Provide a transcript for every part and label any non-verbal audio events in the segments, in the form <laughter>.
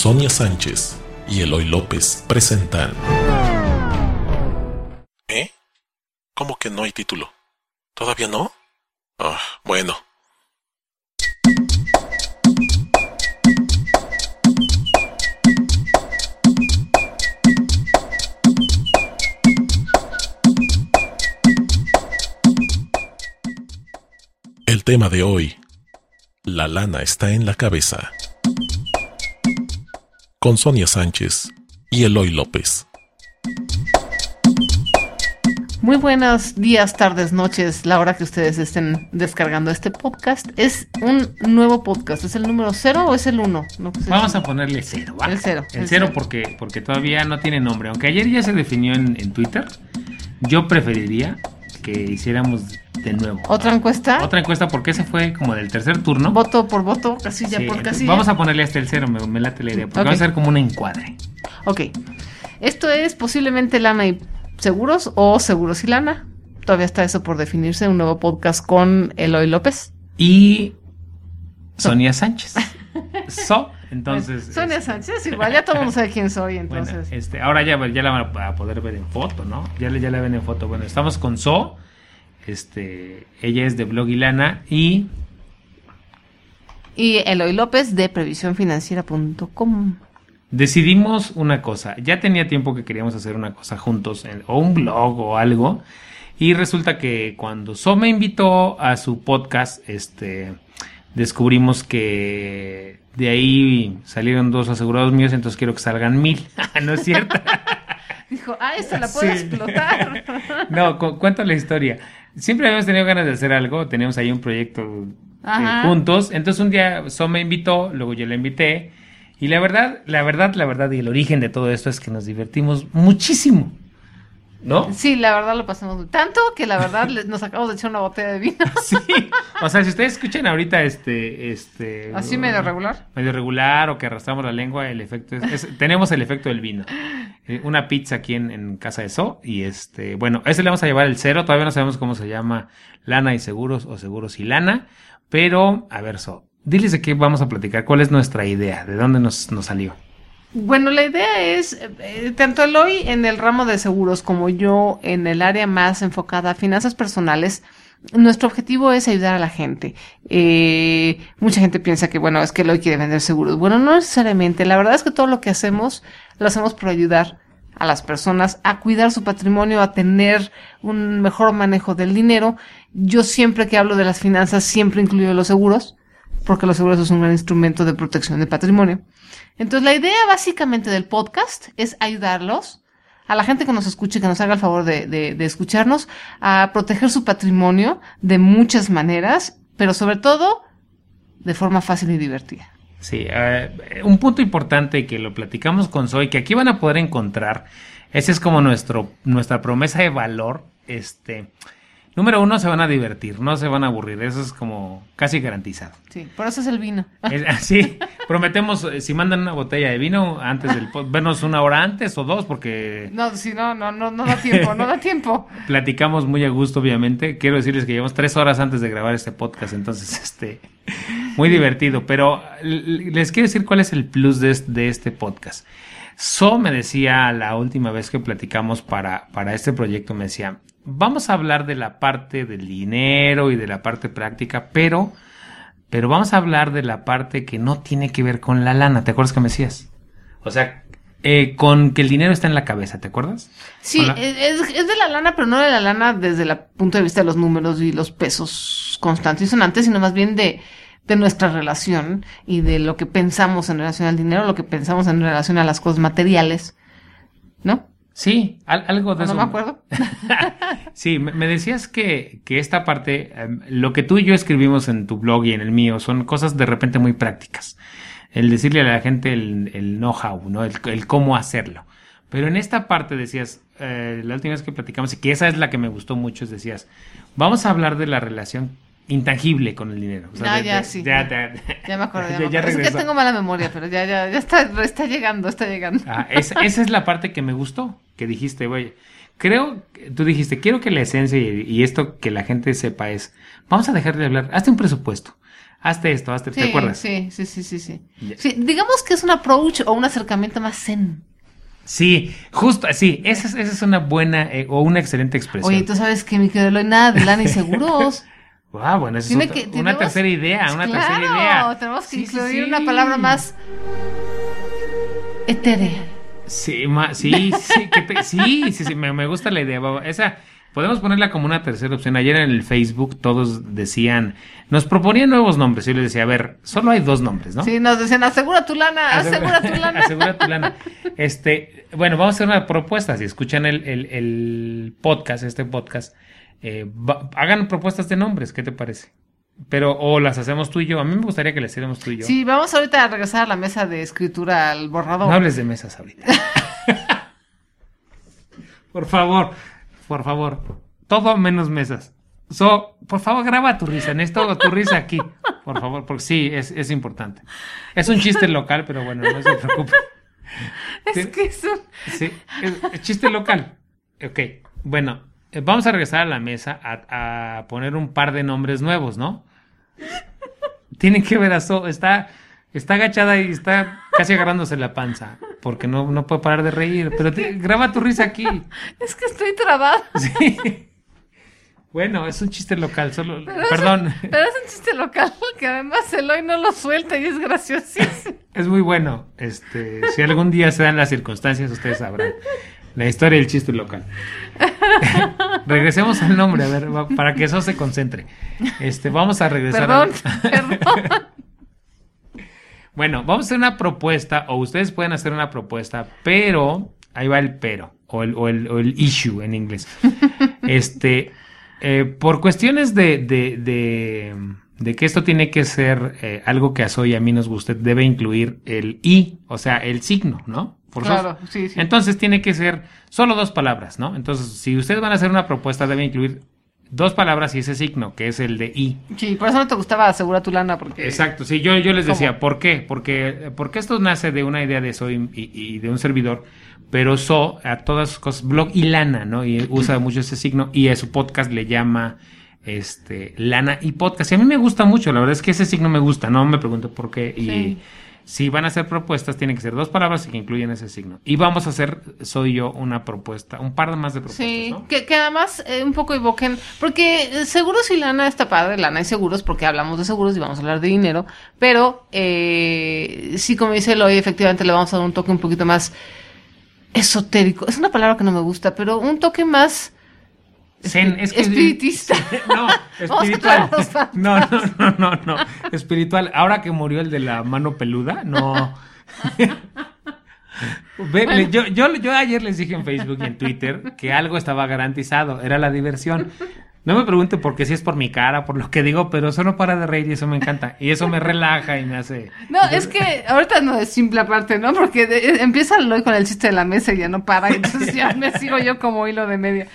Sonia Sánchez y Eloy López presentan. ¿Eh? ¿Cómo que no hay título? ¿Todavía no? Ah, bueno. Tema de hoy. La lana está en la cabeza. Con Sonia Sánchez y Eloy López. Muy buenos días, tardes, noches, la hora que ustedes estén descargando este podcast. Es un nuevo podcast. ¿Es el número cero o es el uno? No, pues es Vamos a ponerle cero. ¿va? El cero, El el cero cero. porque, porque todavía no tiene nombre. Aunque ayer ya se definió en, en Twitter, yo preferiría que hiciéramos de nuevo. ¿Otra encuesta? Otra encuesta porque ese fue como del tercer turno. Voto por voto, casilla Sí, por casilla. Vamos a ponerle hasta el cero, me, me late la idea. Porque Ok. va a ser como un encuadre. Ok. Esto es posiblemente lana y seguros o seguros y lana. Todavía está eso por definirse. Un nuevo podcast con Eloy López. Y Sonia Sánchez. <laughs> So, entonces. Sonia este, Sánchez, <laughs> igual ya todo el mundo sabe quién soy, Bueno, entonces. este, ahora ya, ya la van a poder ver en foto, ¿no? Ya, ya la ven en foto. Bueno, estamos con So. Este, ella es de Blog y Lana y Y Eloy López de previsiónfinanciera.com. decidimos una cosa. Ya tenía tiempo que queríamos hacer una cosa juntos, en- o un blog o algo. Y resulta que cuando So me invitó a su podcast, este, descubrimos que de ahí salieron dos asegurados míos, entonces quiero que salgan mil. <laughs> ¿No es cierto? <laughs> Dijo, ah, esta la puedo Sí. explotar. <laughs> No, cu- cuento la historia. Siempre habíamos tenido ganas de hacer algo, teníamos ahí un proyecto eh, juntos. Entonces un día So me invitó, luego yo la invité. Y la verdad, la verdad, la verdad, y el origen de todo esto es que nos divertimos muchísimo. ¿No? Sí, la verdad lo pasamos muy tanto que la verdad nos acabamos de echar una botella de vino. <laughs> Sí. O sea, si ustedes escuchan ahorita este, este. Así medio regular. Medio regular o que arrastramos la lengua, el efecto es, es- tenemos el efecto del vino. Eh, una pizza aquí en, en casa de So y este, bueno, ese le vamos a llevar el cero, todavía no sabemos cómo se llama lana y seguros o seguros y lana, pero a ver So, diles de qué vamos a platicar, cuál es nuestra idea, de dónde nos, nos salió. Bueno, la idea es, eh, tanto Eloy en el ramo de seguros como yo en el área más enfocada a finanzas personales, nuestro objetivo es ayudar a la gente. Eh, mucha gente piensa que, bueno, es que Eloy quiere vender seguros. Bueno, no necesariamente. La verdad es que todo lo que hacemos, lo hacemos por ayudar a las personas a cuidar su patrimonio, a tener un mejor manejo del dinero. Yo siempre que hablo de las finanzas, siempre incluyo los seguros, porque los seguros es un gran instrumento de protección de patrimonio. Entonces, la idea básicamente del podcast es ayudarlos, a la gente que nos escuche, que nos haga el favor de, escucharnos, a proteger su patrimonio de muchas maneras, pero sobre todo de forma fácil y divertida. Sí, eh, un punto importante que lo platicamos con Zoe, que aquí van a poder encontrar, ese es como nuestro, nuestra promesa de valor, este, número uno, se van a divertir, no se van a aburrir, eso es como casi garantizado. Sí, por eso es el vino. Es- sí, prometemos, eh, si mandan una botella de vino antes del, vernos una hora antes o dos, porque No, si no, no, no, no da tiempo, no da tiempo. <laughs> platicamos muy a gusto, obviamente. Quiero decirles que llevamos tres horas antes de grabar este podcast, entonces, este, muy divertido. Pero les quiero decir cuál es el plus de este podcast. So me decía la última vez que platicamos para, para este proyecto, me decía, vamos a hablar de la parte del dinero y de la parte práctica, pero, pero vamos a hablar de la parte que no tiene que ver con la lana. ¿Te acuerdas que me decías? O sea, eh, con que el dinero está en la cabeza, ¿te acuerdas? Sí, es, es- es de la lana, pero no de la lana desde el punto de vista de los números y los pesos constantes y sonantes, sino más bien de, de nuestra relación y de lo que pensamos en relación al dinero, lo que pensamos en relación a las cosas materiales, ¿no? Sí, al- algo de no eso. me acuerdo. <laughs> Sí, me me decías que, que esta parte, em, lo que tú y yo escribimos en tu blog y en el mío, son cosas de repente muy prácticas. El decirle a la gente el, el know-how, ¿no? El, el cómo hacerlo. Pero en esta parte decías, eh, la última vez que platicamos, y que esa es la que me gustó mucho, es decías, vamos a hablar de la relación intangible con el dinero. O sea, Ah, de- ya, de- sí. Ya, ya- Ya me acuerdo. <laughs> Ya, Ya- me ya acuerdo. es que tengo mala memoria, pero ya, ya, ya está, está llegando, está llegando. Ah, esa es la parte que me gustó, que dijiste, oye, creo, tú dijiste, quiero que la esencia y, y esto que la gente sepa es, vamos a dejar de hablar, hazte un presupuesto, hazte esto, hazte, ¿te Sí, acuerdas? sí, sí, sí, sí, sí. Digamos que es un approach o un acercamiento más zen. Sí, justo, sí, esa es, esa es una buena eh, o una excelente expresión. Oye, tú sabes que mi querido nada de lana <laughs> y seguros. Ah, bueno, esa es que- una tercera idea, una Claro, tercera idea. Tenemos que sí, incluir sí. una palabra más etérea. Sí, ma- sí, sí, que te- sí, sí, sí, me, me gusta la idea. Esa, podemos ponerla como una tercera opción. Ayer en el Facebook todos decían, nos proponían nuevos nombres. Y yo les decía, a ver, solo hay dos nombres, ¿no? Sí, nos decían, asegura tu lana, asegura tu <laughs> lana. Asegura tu lana. Este, bueno, vamos a hacer una propuesta. Si escuchan el, el- el podcast, este podcast, eh, va- hagan propuestas de nombres. ¿Qué te parece? Pero, o las hacemos tú y yo. A mí me gustaría que las hiciéramos tú y yo. Sí, vamos ahorita a regresar a la mesa de escritura al borrador. No hables de mesas ahorita. <laughs> por favor, por favor. Todo menos mesas. So, por favor, graba tu risa. Necesito tu risa aquí. Por favor, porque sí, es, es importante. Es un chiste local, pero bueno, no se preocupe. es que es un... Sí, es, es chiste local. Ok, bueno, eh, vamos a regresar a la mesa a, a poner un par de nombres nuevos, ¿no? Tienen que ver a So, está, está agachada y está casi agarrándose la panza, porque no, no puede parar de reír, pero te- graba tu risa aquí. <laughs> Es que estoy trabada. Sí. Bueno, es un chiste local, solo, Pero es- perdón, Pero es un chiste local que además Eloy no lo suelta y es graciosísimo. es muy bueno. Este, si algún día se dan las circunstancias, ustedes sabrán. La historia del chiste local. <laughs> Regresemos al nombre, a ver, para que eso se concentre. Este, vamos a regresar. Perdón, al- perdón. <laughs> Bueno, vamos a hacer una propuesta, o ustedes pueden hacer una propuesta, pero ahí va el pero, o el, o el, o el issue en inglés. Este, eh, por cuestiones de, de, de, de que esto tiene que ser eh, algo que a Soy y a mí nos guste, debe incluir el i, o sea, el signo, ¿no? Forzoso. Claro, sí, sí. Entonces tiene que ser solo dos palabras, ¿no? Entonces, si ustedes van a hacer una propuesta, debe incluir dos palabras y ese signo, que es el de i. Sí, por eso no te gustaba asegura tu lana porque... Exacto, sí, yo, yo les ¿Cómo? decía, ¿por qué? Porque, porque esto nace de una idea de Soy y, y de un servidor, pero So a todas sus cosas, blog y lana, ¿no? Y usa <laughs> mucho ese signo y a su podcast le llama este lana y podcast. Y a mí me gusta mucho, la verdad es que ese signo me gusta, no me pregunto por qué. Y Sí. Si van a hacer propuestas, tienen que ser dos palabras y que incluyen ese signo. Y vamos a hacer, soy yo, una propuesta, un par más de propuestas, Sí, ¿no? que, que además eh, un poco evoquen, porque eh, seguros y lana está padre, lana y seguros, porque hablamos de seguros y vamos a hablar de dinero, pero eh, sí, como dice Eloy, efectivamente le vamos a dar un toque un poquito más esotérico. Es una palabra que no me gusta, pero un toque más Zen, es que- espiritista. <laughs> No, <laughs> espiritual. <laughs> No, no, no, no, no. Espiritual. Ahora que murió el de la mano peluda, no. Ve, yo, yo, yo ayer les dije en Facebook y en Twitter que algo estaba garantizado, era la diversión. No me pregunte por qué, si es por mi cara, por lo que digo, pero eso no para de reír y eso me encanta. Y eso me relaja y me hace... No, es que ahorita no es simple aparte, ¿no? Porque de- empieza Eloy con el chiste de la mesa y ya no para, entonces ya me sigo yo como hilo de media.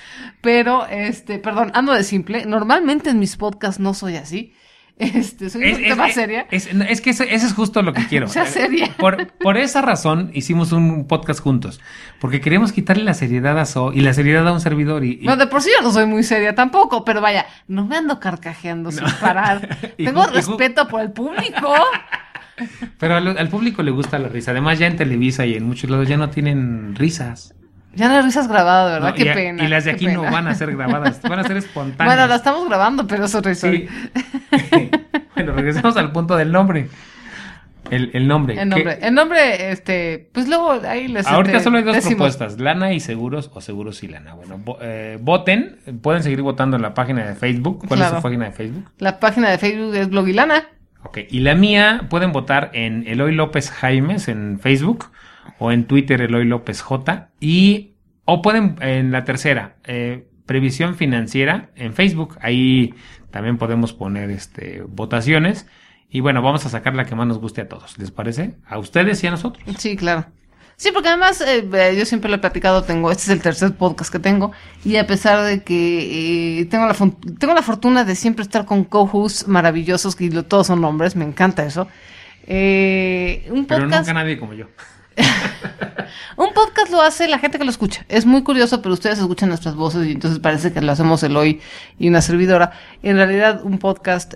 Pero, este, perdón, ando de simple. Normalmente en mis podcasts no soy así. Este, soy un poquito más seria. Es, es que eso, eso es justo lo que <laughs> quiero. Sea seria. Por, por esa razón hicimos un podcast juntos. Porque queríamos quitarle la seriedad a So y la seriedad a un servidor. Y, y- No, de por sí yo no soy muy seria tampoco, pero vaya, no me ando carcajeando sin parar. <laughs> Tengo respeto por el público. <laughs> Pero al, al público le gusta la risa. Además, ya en Televisa y en muchos lados ya no tienen risas. Ya no hay risas grabadas, ¿verdad? No, qué y, pena. y las de aquí no van a ser grabadas, van a ser <laughs> espontáneas. Bueno, la estamos grabando, pero es otra historia. Sí. <laughs> bueno, regresamos al punto del nombre. El, el nombre. El nombre, ¿Qué- el nombre, este, pues luego ahí les Ahorita este, solo hay dos decimos. propuestas, lana y seguros o seguros y lana. Bueno, eh, voten, pueden seguir votando en la página de Facebook. ¿Cuál es su página de Facebook? La página de Facebook es Blogilana. Ok, y la mía pueden votar en Eloy López Jaimes en Facebook o en Twitter Eloy López J. Y O pueden, en la tercera, eh, previsión financiera en Facebook. Ahí también podemos poner este, votaciones. Y bueno, vamos a sacar la que más nos guste a todos. ¿Les parece? A ustedes y a nosotros. Sí, claro. Sí, porque además eh, eh, yo siempre lo he platicado, tengo, este es el tercer podcast que tengo, y a pesar de que eh, tengo, la, tengo la fortuna de siempre estar con co-hosts maravillosos, que todos son hombres, me encanta eso. un podcast, pero nunca nadie como yo. <laughs> un podcast lo hace la gente que lo escucha. Es muy curioso, pero ustedes escuchan nuestras voces y entonces parece que lo hacemos el hoy y una servidora. En realidad, un podcast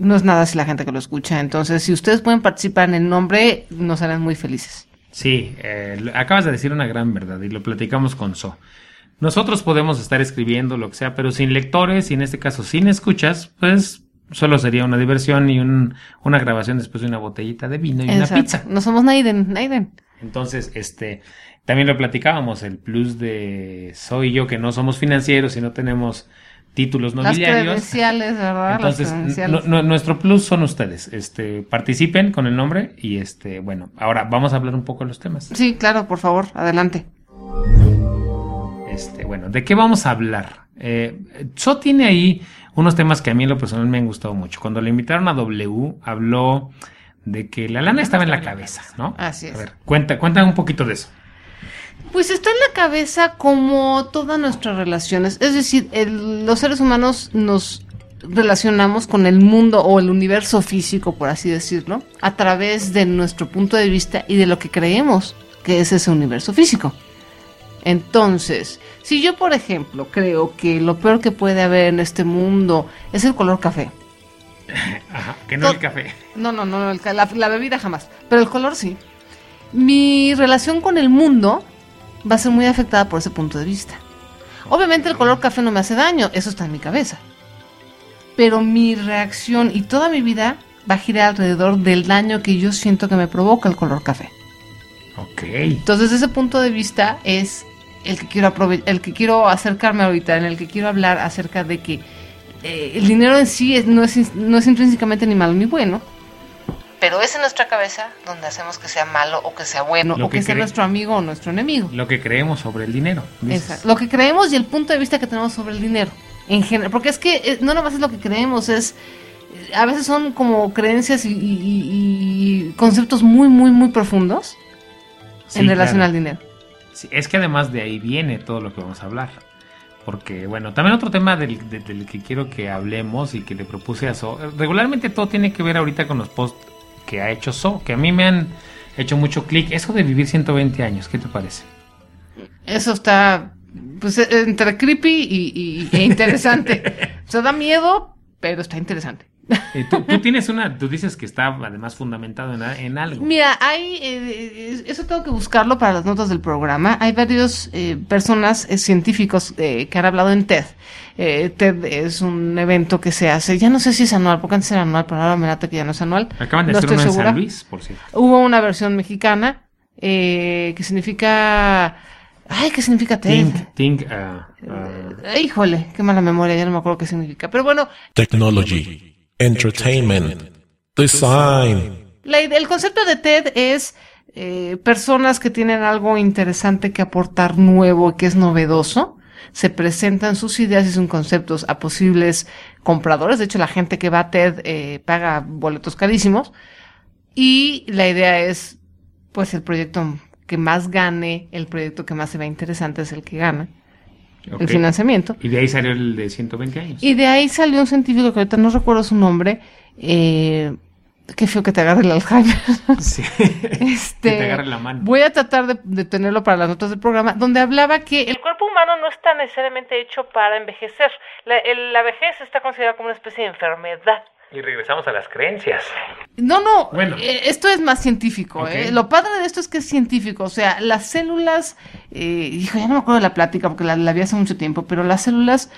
no es nada si la gente que lo escucha. Entonces, si ustedes pueden participar en el nombre, nos harán muy felices. Sí, eh, acabas de decir una gran verdad y lo platicamos con So. Nosotros podemos estar escribiendo lo que sea, pero sin lectores y en este caso sin escuchas, pues solo sería una diversión y una grabación después de una botellita de vino y una pizza. No somos Naiden, Naiden. Entonces, este, también lo platicábamos, el plus de So y yo que no somos financieros y no tenemos títulos nobiliarios. Las credenciales, ¿verdad? Entonces, nuestro plus son ustedes. Este, participen con el nombre y este, bueno, ahora vamos a hablar un poco de los temas. Sí, claro, por favor, adelante. Este, bueno, ¿de qué vamos a hablar? Eh, So tiene ahí unos temas que a mí en lo personal me han gustado mucho. Cuando le invitaron a W, habló de que la lana estaba en la cabeza, ¿no? Así es. A ver, cuenta, cuenta un poquito de eso. Pues está en la cabeza como todas nuestras relaciones. Es decir, los seres humanos nos relacionamos con el mundo o el universo físico, por así decirlo, a través de nuestro punto de vista y de lo que creemos que es ese universo físico. Entonces, si yo, por ejemplo, creo que lo peor que puede haber en este mundo es el color café. <laughs> Ajá, que no, el café. No, no, no, la bebida jamás. Pero el color sí. Mi relación con el mundo va a ser muy afectada por ese punto de vista. Obviamente el color café no me hace daño, eso está en mi cabeza. Pero mi reacción y toda mi vida va a girar alrededor del daño que yo siento que me provoca el color café. Ok. Entonces ese punto de vista es el que quiero el que quiero acercarme ahorita, en el que quiero hablar acerca de que eh, el dinero en sí no, es, no es intrínsecamente ni malo ni bueno, pero es en nuestra cabeza donde hacemos que sea malo o que sea bueno o que, sea nuestro amigo o nuestro enemigo. Lo que creemos sobre el dinero. Exacto. Lo que creemos y el punto de vista que tenemos sobre el dinero. En general, porque es que eh, no nomás es lo que creemos, es a veces son como creencias y, conceptos muy, muy, muy profundos en relación al dinero. Sí, es que además de ahí viene todo lo que vamos a hablar. Porque, bueno, también otro tema del, que quiero que hablemos y que le propuse a So, regularmente todo tiene que ver ahorita con los post que ha hecho So, que a mí me han hecho mucho clic. Eso de vivir 120 años, ¿qué te parece? Eso está, pues, entre creepy y, e interesante. <laughs> o sea, da miedo, pero está interesante. <laughs> Eh, ¿Tú, tienes una, tú dices que está además fundamentado en, algo. Mira, hay, eh, eso tengo que buscarlo para las notas del programa. Hay varios eh, personas científicos que han hablado en TED. TED es un evento que se hace, ya no sé si es anual, porque antes era anual, pero ahora me late que ya no es anual. Acaban de hacer en San Luis, por cierto. Hubo una versión mexicana que significa... Ay, ¿qué significa TED? Think, uh, uh, híjole, qué mala memoria, ya no me acuerdo qué significa. Pero bueno. Technology entertainment, design. el concepto de TED es eh, personas que tienen algo interesante que aportar nuevo, que es novedoso. Se presentan sus ideas y sus conceptos a posibles compradores. De hecho, la gente que va a TED eh, paga boletos carísimos. Y la idea es, pues, el proyecto que más gane, el proyecto que más se vea interesante es el que gana el financiamiento. Y de ahí salió el de 120 años. Y de ahí salió un científico que ahorita no recuerdo su nombre. Eh, qué feo que te agarre el Alzheimer. <laughs> Sí. este, <laughs> que te agarre la mano. Voy a tratar de, de, tenerlo para las notas del programa, donde hablaba que el cuerpo humano no está necesariamente hecho para envejecer. La, la vejez está considerada como una especie de enfermedad. Y regresamos a las creencias. No, no, bueno. Eh, esto es más científico. ¿eh? Lo padre de esto es que es científico. O sea, las células, eh, hijo, ya no me acuerdo de la plática porque la, la vi hace mucho tiempo, pero las células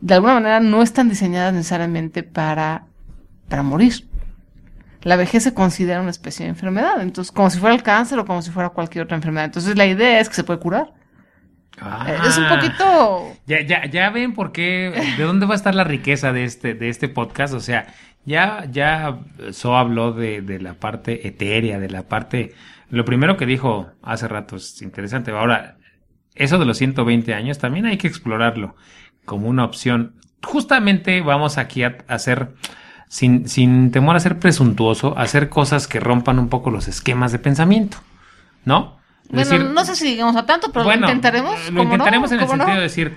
de alguna manera no están diseñadas necesariamente para, para morir. La vejez se considera una especie de enfermedad, entonces como si fuera el cáncer o como si fuera cualquier otra enfermedad. Entonces la idea es que se puede curar. Ah, es un poquito. Ya, ya, ya ven por qué, de dónde va a estar la riqueza de este, de este podcast. O sea, ya, ya So habló de, de la parte etérea, de la parte... Lo primero que dijo hace rato es interesante. Ahora, eso de los 120 años también hay que explorarlo como una opción. Justamente vamos aquí a hacer, sin, sin temor a ser presuntuoso, hacer cosas que rompan un poco los esquemas de pensamiento, ¿no? Bueno, decir, no sé si llegamos a tanto, pero bueno, lo intentaremos. Lo intentaremos en el ¿Cómo no? sentido de decir,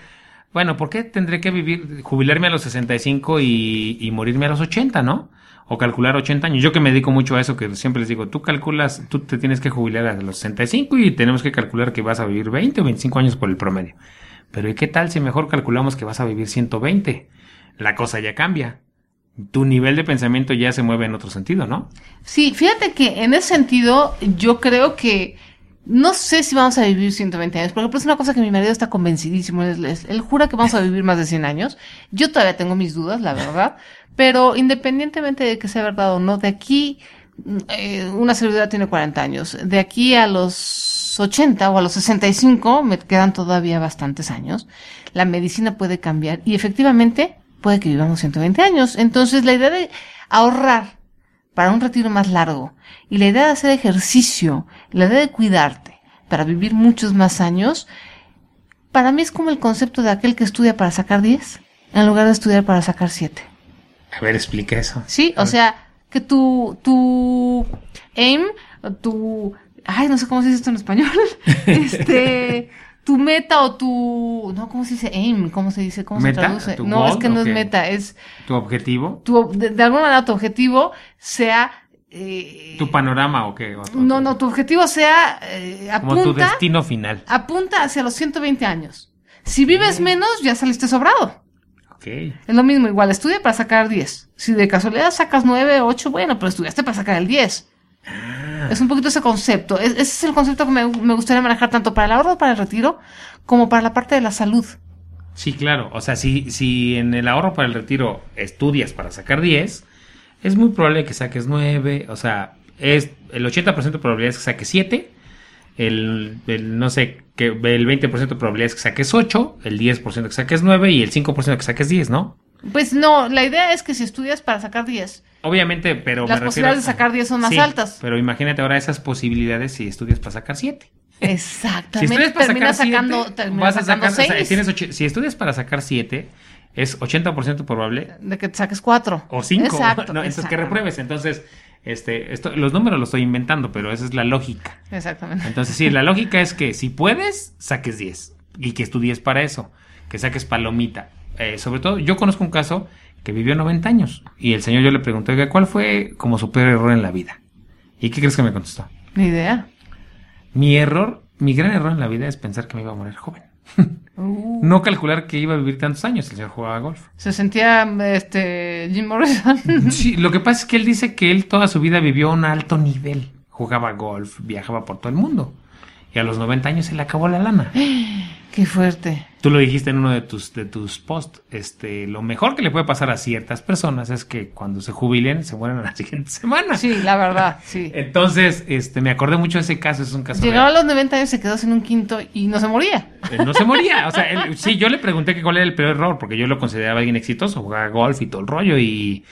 bueno, ¿por qué tendré que vivir, jubilarme a los 65 y, y morirme a los 80, no? O calcular 80 años. Yo que me dedico mucho a eso, que siempre les digo, tú calculas, tú te tienes que jubilar a los 65 y tenemos que calcular que vas a vivir 20 o 25 años por el promedio. Pero ¿y qué tal si mejor calculamos que vas a vivir 120? La cosa ya cambia. Tu nivel de pensamiento ya se mueve en otro sentido, ¿no? Sí, fíjate que en ese sentido, yo creo que no sé si vamos a vivir 120 años, porque es una cosa que mi marido está convencidísimo. Él, jura que vamos a vivir más de 100 años. Yo todavía tengo mis dudas, la verdad. Pero independientemente de que sea verdad o no, de aquí, eh, una celebridad tiene 40 años. De aquí a los 80 o a los 65, me quedan todavía bastantes años. La medicina puede cambiar y efectivamente puede que vivamos 120 años. Entonces, la idea de ahorrar para un retiro más largo y la idea de hacer ejercicio, la idea de cuidarte para vivir muchos más años, para mí es como el concepto de aquel que estudia para sacar 10 en lugar de estudiar para sacar 7. A ver, explica eso. Sí, o sea, que tu, tu aim, tu, ay, no sé cómo se dice esto en español, <laughs> este, tu meta o tu, no, ¿cómo se dice aim? ¿Cómo se dice? ¿Cómo ¿Meta? se traduce? ¿Tu No, goal? es que no es meta, es Tu objetivo, tu, de, de alguna manera tu objetivo sea, eh, tu panorama o qué. O- no, no, tu objetivo sea, eh, Como tu apunta, destino final. apunta hacia los 120 años. Si vives menos, ya saliste sobrado. Es lo mismo, igual, estudia para sacar 10. Si de casualidad sacas 9, 8, bueno, pero estudiaste para sacar el 10. Ah. Es un poquito ese concepto. Es- ese es el concepto que me, me gustaría manejar tanto para el ahorro, para el retiro, como para la parte de la salud. Sí, claro. O sea, si, si en el ahorro para el retiro estudias para sacar 10, es muy probable que saques 9. O sea, es el 80% de probabilidades que saques 7. El, el, no sé, que el 20% de probabilidades que saques 8. El 10% que saques 9. Y el 5% que saques 10, ¿no? Pues no, la idea es que si estudias para sacar 10, Obviamente, pero Las me refiero- posibilidades de sacar 10 son más Sí, altas. Pero imagínate ahora esas posibilidades si estudias para sacar 7. Si exactamente, estudias para terminas sacar sacando, siete, terminas vas a sacando sacar, o sea, 6 tienes ocho- si estudias para sacar 7, es 80% probable de que te saques 4. o 5. Exacto. <laughs> no, entonces que repruebes. Entonces, este, esto, los números los estoy inventando, pero esa es la lógica. Exactamente. Entonces, sí, la lógica es que si puedes, saques 10 y que estudies para eso, que saques palomita. Eh, sobre todo, yo conozco un caso que vivió 90 años y el señor yo le pregunté, "Oiga, ¿cuál fue como su peor error en la vida? ¿Y qué crees que me contestó? Ni idea. Mi error, mi gran error en la vida es pensar que me iba a morir joven. <laughs> Uh, No calcular que iba a vivir tantos años. El señor jugaba golf. se sentía este Jim Morrison. <laughs> Sí, lo que pasa es que él dice que él toda su vida vivió a un alto nivel. Jugaba golf, viajaba por todo el mundo. Y a los 90 años se le acabó la lana. <gasps> Qué fuerte. Tú lo dijiste en uno de tus, de tus posts. Este, lo mejor que le puede pasar a ciertas personas es que cuando se jubilen se mueran a la <laughs> siguiente semana. Sí, la verdad, <laughs> sí. Entonces, este, me acordé mucho de ese caso. Es un caso Llegaba a los 90 años, se quedó sin un quinto y no se moría. Él no se moría. O sea, él- sí, yo le <laughs> pregunté que cuál era el peor error, porque yo lo consideraba alguien exitoso, jugaba golf y todo el rollo. Y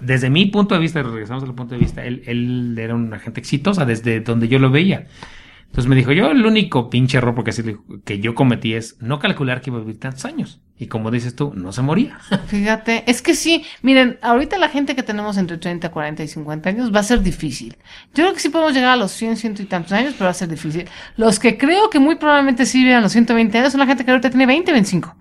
desde mi punto de vista, regresamos al punto de vista, él, él era una gente exitosa desde donde yo lo veía. Entonces me dijo, yo el único pinche error, porque así que yo cometí es no calcular que iba a vivir tantos años. Y como dices tú, no se moría. <laughs> Fíjate, es que sí, miren, ahorita la gente que tenemos entre 30, 40 y 50 años va a ser difícil. Yo creo que sí podemos llegar a los 100, ciento y tantos años, pero va a ser difícil. Los que creo que muy probablemente sí vivan los 120 años son la gente que ahorita tiene 20, 25.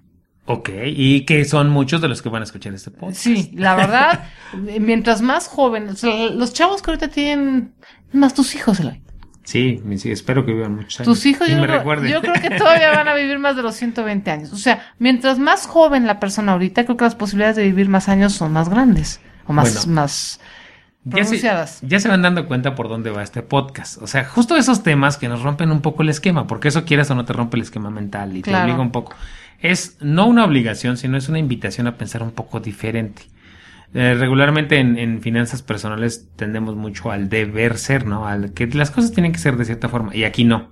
ok, y que son muchos de los que van a escuchar este podcast. Sí, la verdad, <laughs> mientras más jóvenes, o sea, los chavos que ahorita tienen, más tus hijos, Eloy. Sí, espero que vivan muchos años. Tus hijos, yo me creo, yo creo que todavía van a vivir más de los 120 años. O sea, mientras más joven la persona ahorita, creo que las posibilidades de vivir más años son más grandes. O más, Bueno. más ya se, pronunciadas. ya se van dando cuenta por dónde va este podcast. O sea, justo esos temas que nos rompen un poco el esquema, porque eso quieras o no te rompe el esquema mental y te Claro. obliga un poco. Es no una obligación, sino es una invitación a pensar un poco diferente. Eh, regularmente en, finanzas personales tendemos mucho al deber ser, ¿no? Al que las cosas tienen que ser de cierta forma. Y aquí no.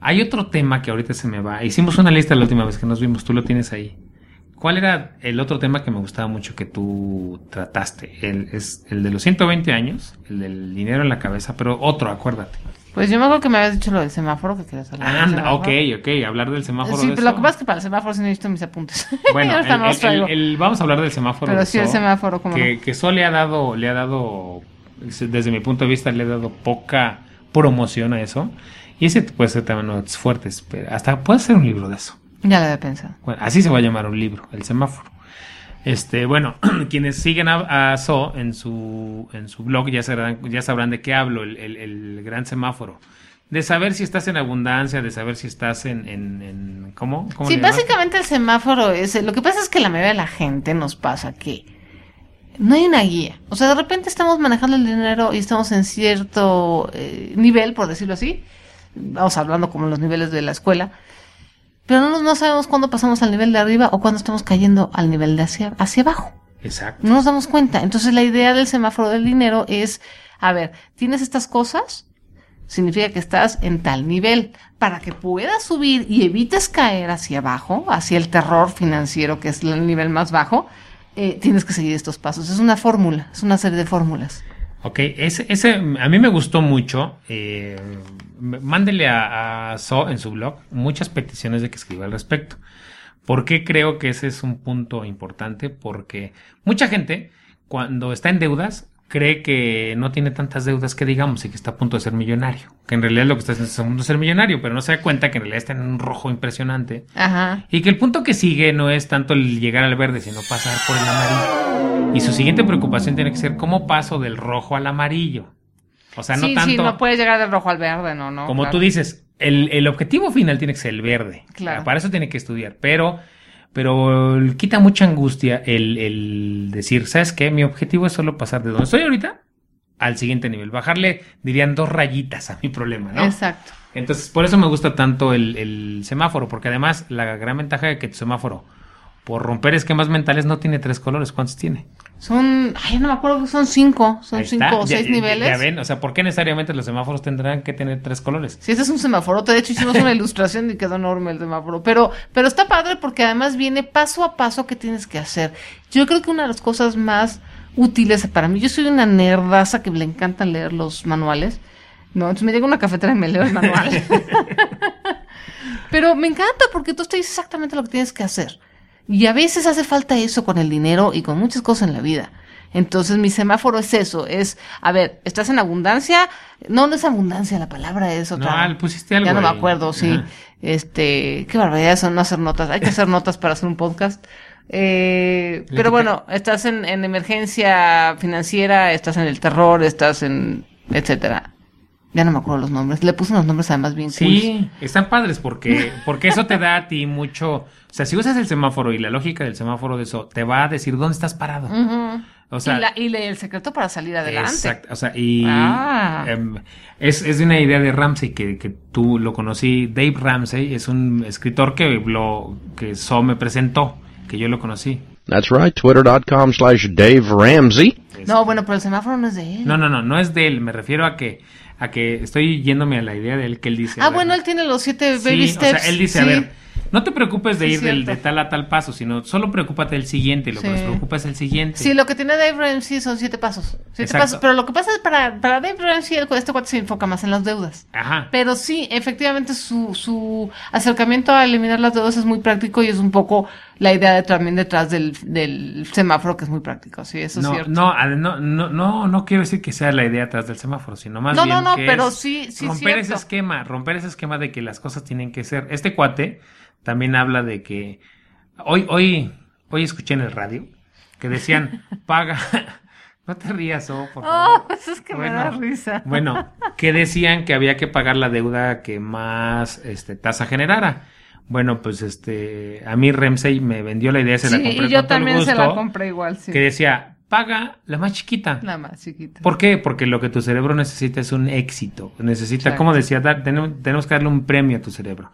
Hay otro tema que ahorita se me va. Hicimos una lista la última vez que nos vimos, tú lo tienes ahí. ¿Cuál era el otro tema que me gustaba mucho que tú trataste? El, es el de los 120 años, el del dinero en la cabeza, pero otro, acuérdate. Pues yo me acuerdo que me habías dicho lo del semáforo, que querías hablar Anda, ok, ok, hablar del semáforo. Sí, de pero lo eso. que pasa es que para el semáforo sí necesito mis apuntes. <laughs> Bueno, el- vamos a hablar del semáforo. Pero sí, el semáforo, cómo que, no. que le ha dado, le ha dado, desde mi punto de vista, le ha dado poca promoción a eso. Y ese puede ser también uno de los fuertes, pero hasta puede ser un libro de eso. Ya lo había pensado. Bueno, así se va a llamar un libro, el semáforo. Este, bueno, <clears throat> quienes siguen a, a So en su, en su blog ya sabrán, ya sabrán de qué hablo, el, el- el gran semáforo. De saber si estás en abundancia, de saber si estás en, en, en- ¿cómo? ¿Cómo Sí, básicamente el semáforo es... Lo que pasa es que la mayoría de la gente nos pasa que no hay una guía. O sea, de repente estamos manejando el dinero y estamos en cierto eh, nivel, por decirlo así. Vamos hablando como los niveles de la escuela. Pero no, no sabemos cuándo pasamos al nivel de arriba o cuándo estamos cayendo al nivel de hacia, hacia abajo. Exacto. No nos damos cuenta. Entonces la idea del semáforo del dinero es, a ver, tienes estas cosas, significa que estás en tal nivel. Para que puedas subir y evites caer hacia abajo, hacia el terror financiero, que es el nivel más bajo, eh, tienes que seguir estos pasos. Es una fórmula, es una serie de fórmulas. Ok, ese, ese a mí me gustó mucho. Eh, m- mándele a, a So en su blog muchas peticiones de que escriba al respecto. ¿Por qué creo que ese es un punto importante? Porque mucha gente, cuando está en deudas, cree que no tiene tantas deudas que digamos y que está a punto de ser millonario. Que en realidad lo que está haciendo es a punto de ser millonario, pero no se da cuenta que en realidad está en un rojo impresionante. Ajá. Y que el punto que sigue no es tanto el llegar al verde, sino pasar por el amarillo. Y su siguiente preocupación tiene que ser cómo paso del rojo al amarillo. O sea, no sí, tanto sí, no puedes llegar del rojo al verde, no, no. como claro. tú dices, el, el objetivo final tiene que ser el verde. Claro. Para eso tiene que estudiar. Pero, pero quita mucha angustia el, el decir, ¿sabes qué? Mi objetivo es solo pasar de donde estoy ahorita al siguiente nivel. Bajarle, dirían, dos rayitas a mi problema, ¿no? Exacto. Entonces, por eso me gusta tanto el, el semáforo, porque además la gran ventaja de que tu semáforo, por romper esquemas mentales, no tiene tres colores. ¿Cuántos tiene? Son, ay, no me acuerdo, son cinco, son cinco o seis ya- niveles. Ya ven, o sea, ¿por qué necesariamente los semáforos tendrán que tener tres colores? Sí, este es un semáforo. De hecho, hicimos una <laughs> ilustración y quedó enorme el semáforo. Pero, pero está padre porque además viene paso a paso que tienes que hacer. Yo creo que una de las cosas más útiles para mí, yo soy una nerdaza que le encanta leer los manuales. No, entonces me llega una cafetera y me leo el manual. <laughs> <laughs> pero me encanta porque tú te dices exactamente lo que tienes que hacer. Y a veces hace falta eso con el dinero y con muchas cosas en la vida. Entonces mi semáforo es eso, es, a ver, ¿estás en abundancia? No, no es abundancia, la palabra es otra. No, pusiste algo Ya no me ahí. acuerdo, sí. Ajá. Este, qué barbaridad eso, no hacer notas. Hay que hacer notas para hacer un podcast. Eh, pero bueno, estás en, en emergencia financiera, estás en el terror, estás en, etcétera. Ya no me acuerdo los nombres. Le puse unos nombres además bien Sí, están padres porque, porque eso te da a ti mucho. O sea, si usas el semáforo y la lógica del semáforo de eso, te va a decir dónde estás parado. O sea, y, la- y le- el secreto para salir adelante. Exacto, o sea, y Ah. em, es, es de una idea de Ramsey que, que tú lo conocí. Dave Ramsey es un escritor que lo que So me presentó, que yo lo conocí. That's right, twitter.com slash Dave Ramsey. No, bueno, pero el semáforo no es de él. No, no, no, no es de él. Me refiero a que a que estoy yéndome a la idea de él que él dice. ah, ver, bueno, él tiene los siete Sí, baby o steps. sea, él dice, sí. a ver, no te preocupes de Sí, ir del, de tal a tal paso, sino solo preocúpate del siguiente. Lo que nos preocupa es el siguiente. Sí, lo que tiene Dave Ramsey son siete pasos. Siete Exacto. pasos. Pero lo que pasa es para, para Dave Ramsey, el- este cuate se enfoca más en las deudas. Ajá. Pero sí, efectivamente, su, su acercamiento a eliminar las deudas es muy práctico y es un poco la idea de, también detrás del, del semáforo, que es muy práctico. Sí, eso es no, cierto. no, no, no, no, no quiero decir que sea la idea atrás del semáforo, sino más No, bien no, no, que pero es sí, sí, romper ese esquema, romper ese esquema de que las cosas tienen que ser. Este cuate también habla de que hoy, hoy, hoy escuché en el radio que decían <laughs> paga, <laughs> no te rías, oh, por favor. Oh, eso es que Bueno, me da risa. Bueno, que decían que había que pagar la deuda que más este, tasa generara. Bueno, pues este, a mí Ramsey me vendió la idea, se la Sí, compré y yo con todo el también se la compré igual, sí. Que decía, paga la más chiquita. Nada más, chiquita. ¿Por qué? Porque lo que tu cerebro necesita es un éxito. Necesita, Exacto. como decía, dar- tenemos, tenemos que darle un premio a tu cerebro.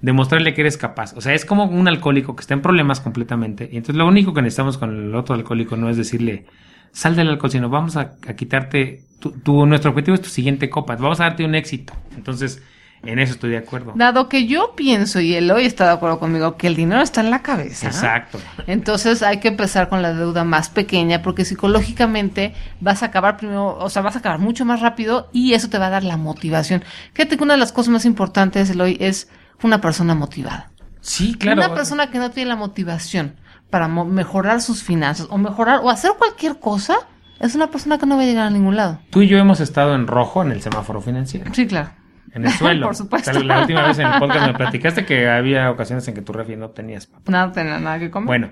Demostrarle que eres capaz. O sea, es como un alcohólico que está en problemas completamente. Y entonces lo único que necesitamos con el otro alcohólico no es decirle, sal del alcohol, sino vamos a, a quitarte, tu, tu- nuestro objetivo es tu siguiente copa. Vamos a darte un éxito. Entonces, En eso estoy de acuerdo. Dado que yo pienso, y él hoy está de acuerdo conmigo, que el dinero está en la cabeza. Exacto. Entonces hay que empezar con la deuda más pequeña porque psicológicamente vas a acabar primero, o sea, vas a acabar mucho más rápido y eso te va a dar la motivación. Fíjate que una de las cosas más importantes, Eloy, es una persona motivada. Sí, claro. Una persona que no tiene la motivación para mo- mejorar sus finanzas o mejorar o hacer cualquier cosa, es una persona que no va a llegar a ningún lado. Tú y yo hemos estado en rojo en el semáforo financiero. Sí, claro. En el suelo. <laughs> Por supuesto. La última vez en el podcast me <laughs> platicaste que había ocasiones en que tu refri no tenías papá. Nada, tenía nada que comer. Bueno,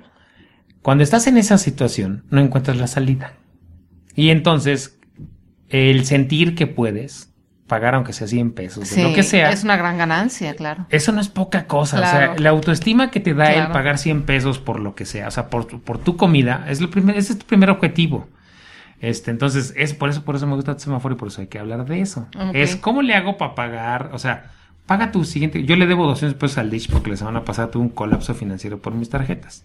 cuando estás en esa situación, no encuentras la salida. Y entonces, el sentir que puedes pagar aunque sea 100 pesos, de lo que sea, es una gran ganancia, claro. eso no es poca cosa. O sea, la autoestima que te da el Claro. pagar 100 pesos por lo que sea, o sea, por, tu- por tu comida, es lo primer, ese es tu primer objetivo. Este, entonces, es por eso, por eso me gusta el semáforo y por eso hay que hablar de eso. Es cómo le hago para pagar, o sea, paga tu siguiente. Yo le debo 200 pesos al Dish porque la semana pasada tuve un colapso financiero por mis tarjetas.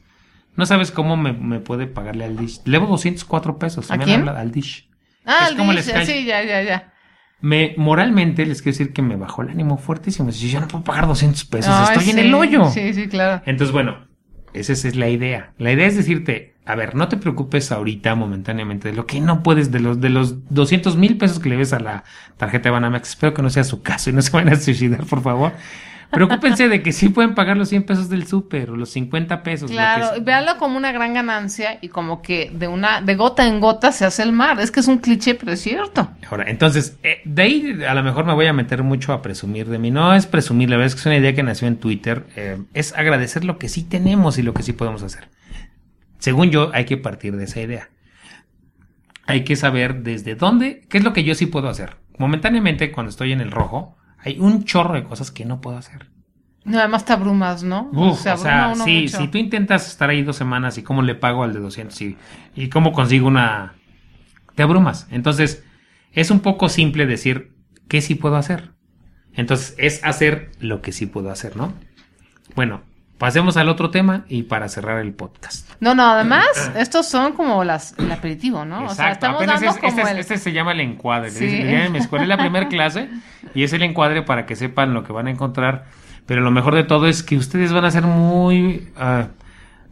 No sabes cómo me, me puede pagarle al Dish. Le debo 204 pesos. ¿A me quién? al Dish. Ah, Es como Dish, les sí, ya, ya, ya. Me, moralmente les quiero decir que me bajó el ánimo fuertísimo. Si yo no puedo pagar 200 pesos, Ay, estoy en el hoyo. Sí, sí, claro. Entonces, bueno, esa es, es la idea. La idea es decirte, a ver, no te preocupes ahorita momentáneamente de lo que no puedes, de los, de los 200 mil pesos que le ves a la tarjeta de Banamex. Espero que no sea su caso y no <laughs> se vayan a suicidar, por favor. Preocúpense de que sí pueden pagar los 100 pesos del súper o los 50 pesos. lo que Claro, sea. véanlo como una gran ganancia y como que de una de gota en gota se hace el mar. Es que es un cliché, pero es cierto. Ahora, entonces, eh, de ahí a lo mejor me voy a meter mucho a presumir de mí. No es presumir, la verdad es que es una idea que nació en Twitter. eh, es agradecer lo que sí tenemos y lo que sí podemos hacer. Según yo, hay que partir de esa idea. Hay que saber desde dónde, qué es lo que yo sí puedo hacer. Momentáneamente, cuando estoy en el rojo, hay un chorro de cosas que no puedo hacer. No, además te abrumas, ¿no? Uf, Se o sea, sí, mucho. si tú intentas estar ahí dos semanas y cómo le pago al de 200 y, y cómo consigo una... Te abrumas. Entonces, es un poco simple decir qué sí puedo hacer. Entonces, es hacer lo que sí puedo hacer, ¿no? Bueno, pasemos al otro tema y para cerrar el podcast. No, no, además, estos son como las, el aperitivo, ¿no? O sea, estamos apenas dando es- como este, el... este se llama el encuadre. Sí. Dicen en mi escuela es la primera clase y es el encuadre para que sepan lo que van a encontrar. Pero lo mejor de todo es que ustedes van a ser muy... ah,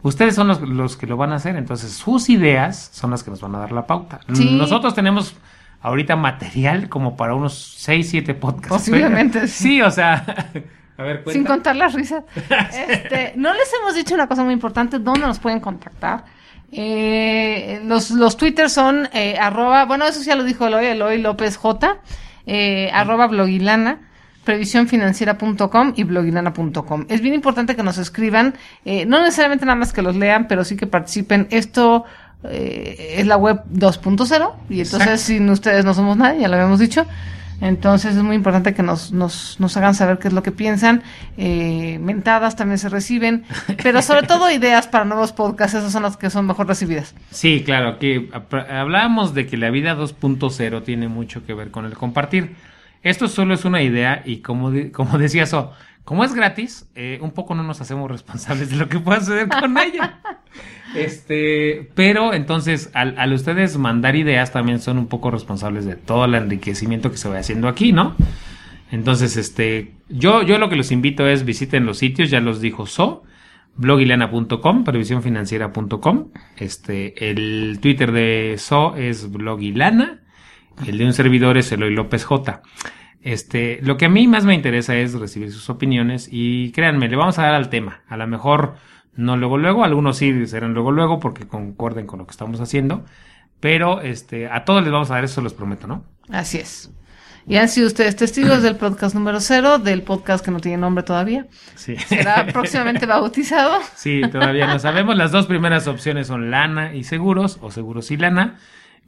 ustedes son los, los que lo van a hacer, entonces sus ideas son las que nos van a dar la pauta. Sí. Nosotros tenemos ahorita material como para unos 6, 7 podcasts. Posiblemente, <laughs> sí. Sí, o sea... A ver, Sin contar las risas. <laughs> Este, no les hemos dicho una cosa muy importante, ¿dónde nos pueden contactar? Eh, los, los twitters son eh, arroba, bueno, eso ya lo dijo Eloy, Eloy López J, eh, arroba blogilana, previsiónfinanciera.com y blogilana.com. Es bien importante que nos escriban, eh, no necesariamente nada más que los lean, pero sí que participen. Esto eh, es la web 2.0 y entonces Exacto. sin ustedes no somos nadie, ya lo habíamos dicho. Entonces es muy importante que nos, nos, nos hagan saber qué es lo que piensan. Eh, mentadas también se reciben, pero sobre todo ideas para nuevos podcasts, esas son las que son mejor recibidas. Sí, claro, que hablábamos de que la vida 2.0 tiene mucho que ver con el compartir. Esto solo es una idea y como, como decía So, como es gratis, eh, un poco no nos hacemos responsables de lo que pueda suceder con ella. <laughs> Este, pero entonces al, al ustedes mandar ideas también son un poco responsables de todo el enriquecimiento que se va haciendo aquí, ¿no? Entonces, este, yo, yo lo que los invito es visiten los sitios, ya los dijo So, blogilana.com, previsiónfinanciera.com. Este, el Twitter de So es blogilana, el de un servidor es Eloy López J. Este, lo que a mí más me interesa es recibir sus opiniones y créanme, le vamos a dar al tema. A lo mejor no luego luego, algunos sí serán luego luego porque concuerden con lo que estamos haciendo, pero este, a todos les vamos a dar eso, los prometo, ¿no? Así es. Y han sido ustedes testigos del podcast número cero, del podcast que no tiene nombre todavía. Sí. Será próximamente bautizado. Sí, todavía no sabemos. Las dos primeras opciones son lana y seguros o seguros y lana.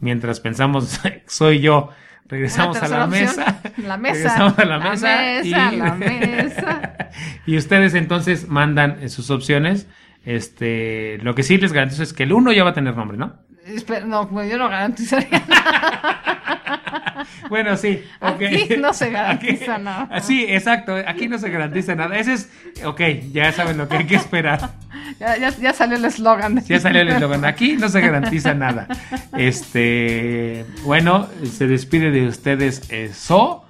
Mientras pensamos, <laughs> soy yo, regresamos Una a la mesa. la mesa. Regresamos a la, La mesa. mesa, la mesa. <laughs> y ustedes entonces mandan sus opciones. Este, lo que sí les garantizo es que el uno ya va a tener nombre, ¿no? Espera, no, pues yo no garantizaría <laughs> nada. Bueno, sí. Aquí no se garantiza Aquí- nada. Sí, exacto. Aquí no se garantiza nada. Ese es, ok, ya saben lo que hay que esperar. Ya, ya, ya salió el eslogan. Ya salió el eslogan. Aquí no se garantiza nada. Este, bueno, se despide de ustedes eh, So.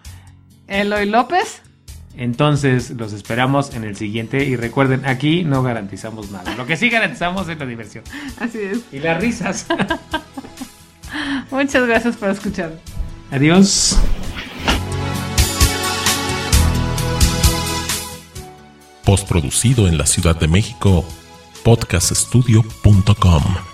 Eloy López. Entonces los esperamos en el siguiente y recuerden, aquí no garantizamos nada. Lo que sí garantizamos es la diversión Así es. y las risas. <laughs> Muchas gracias por escuchar. Adiós. Postproducido en la Ciudad de México, podcaststudio.com.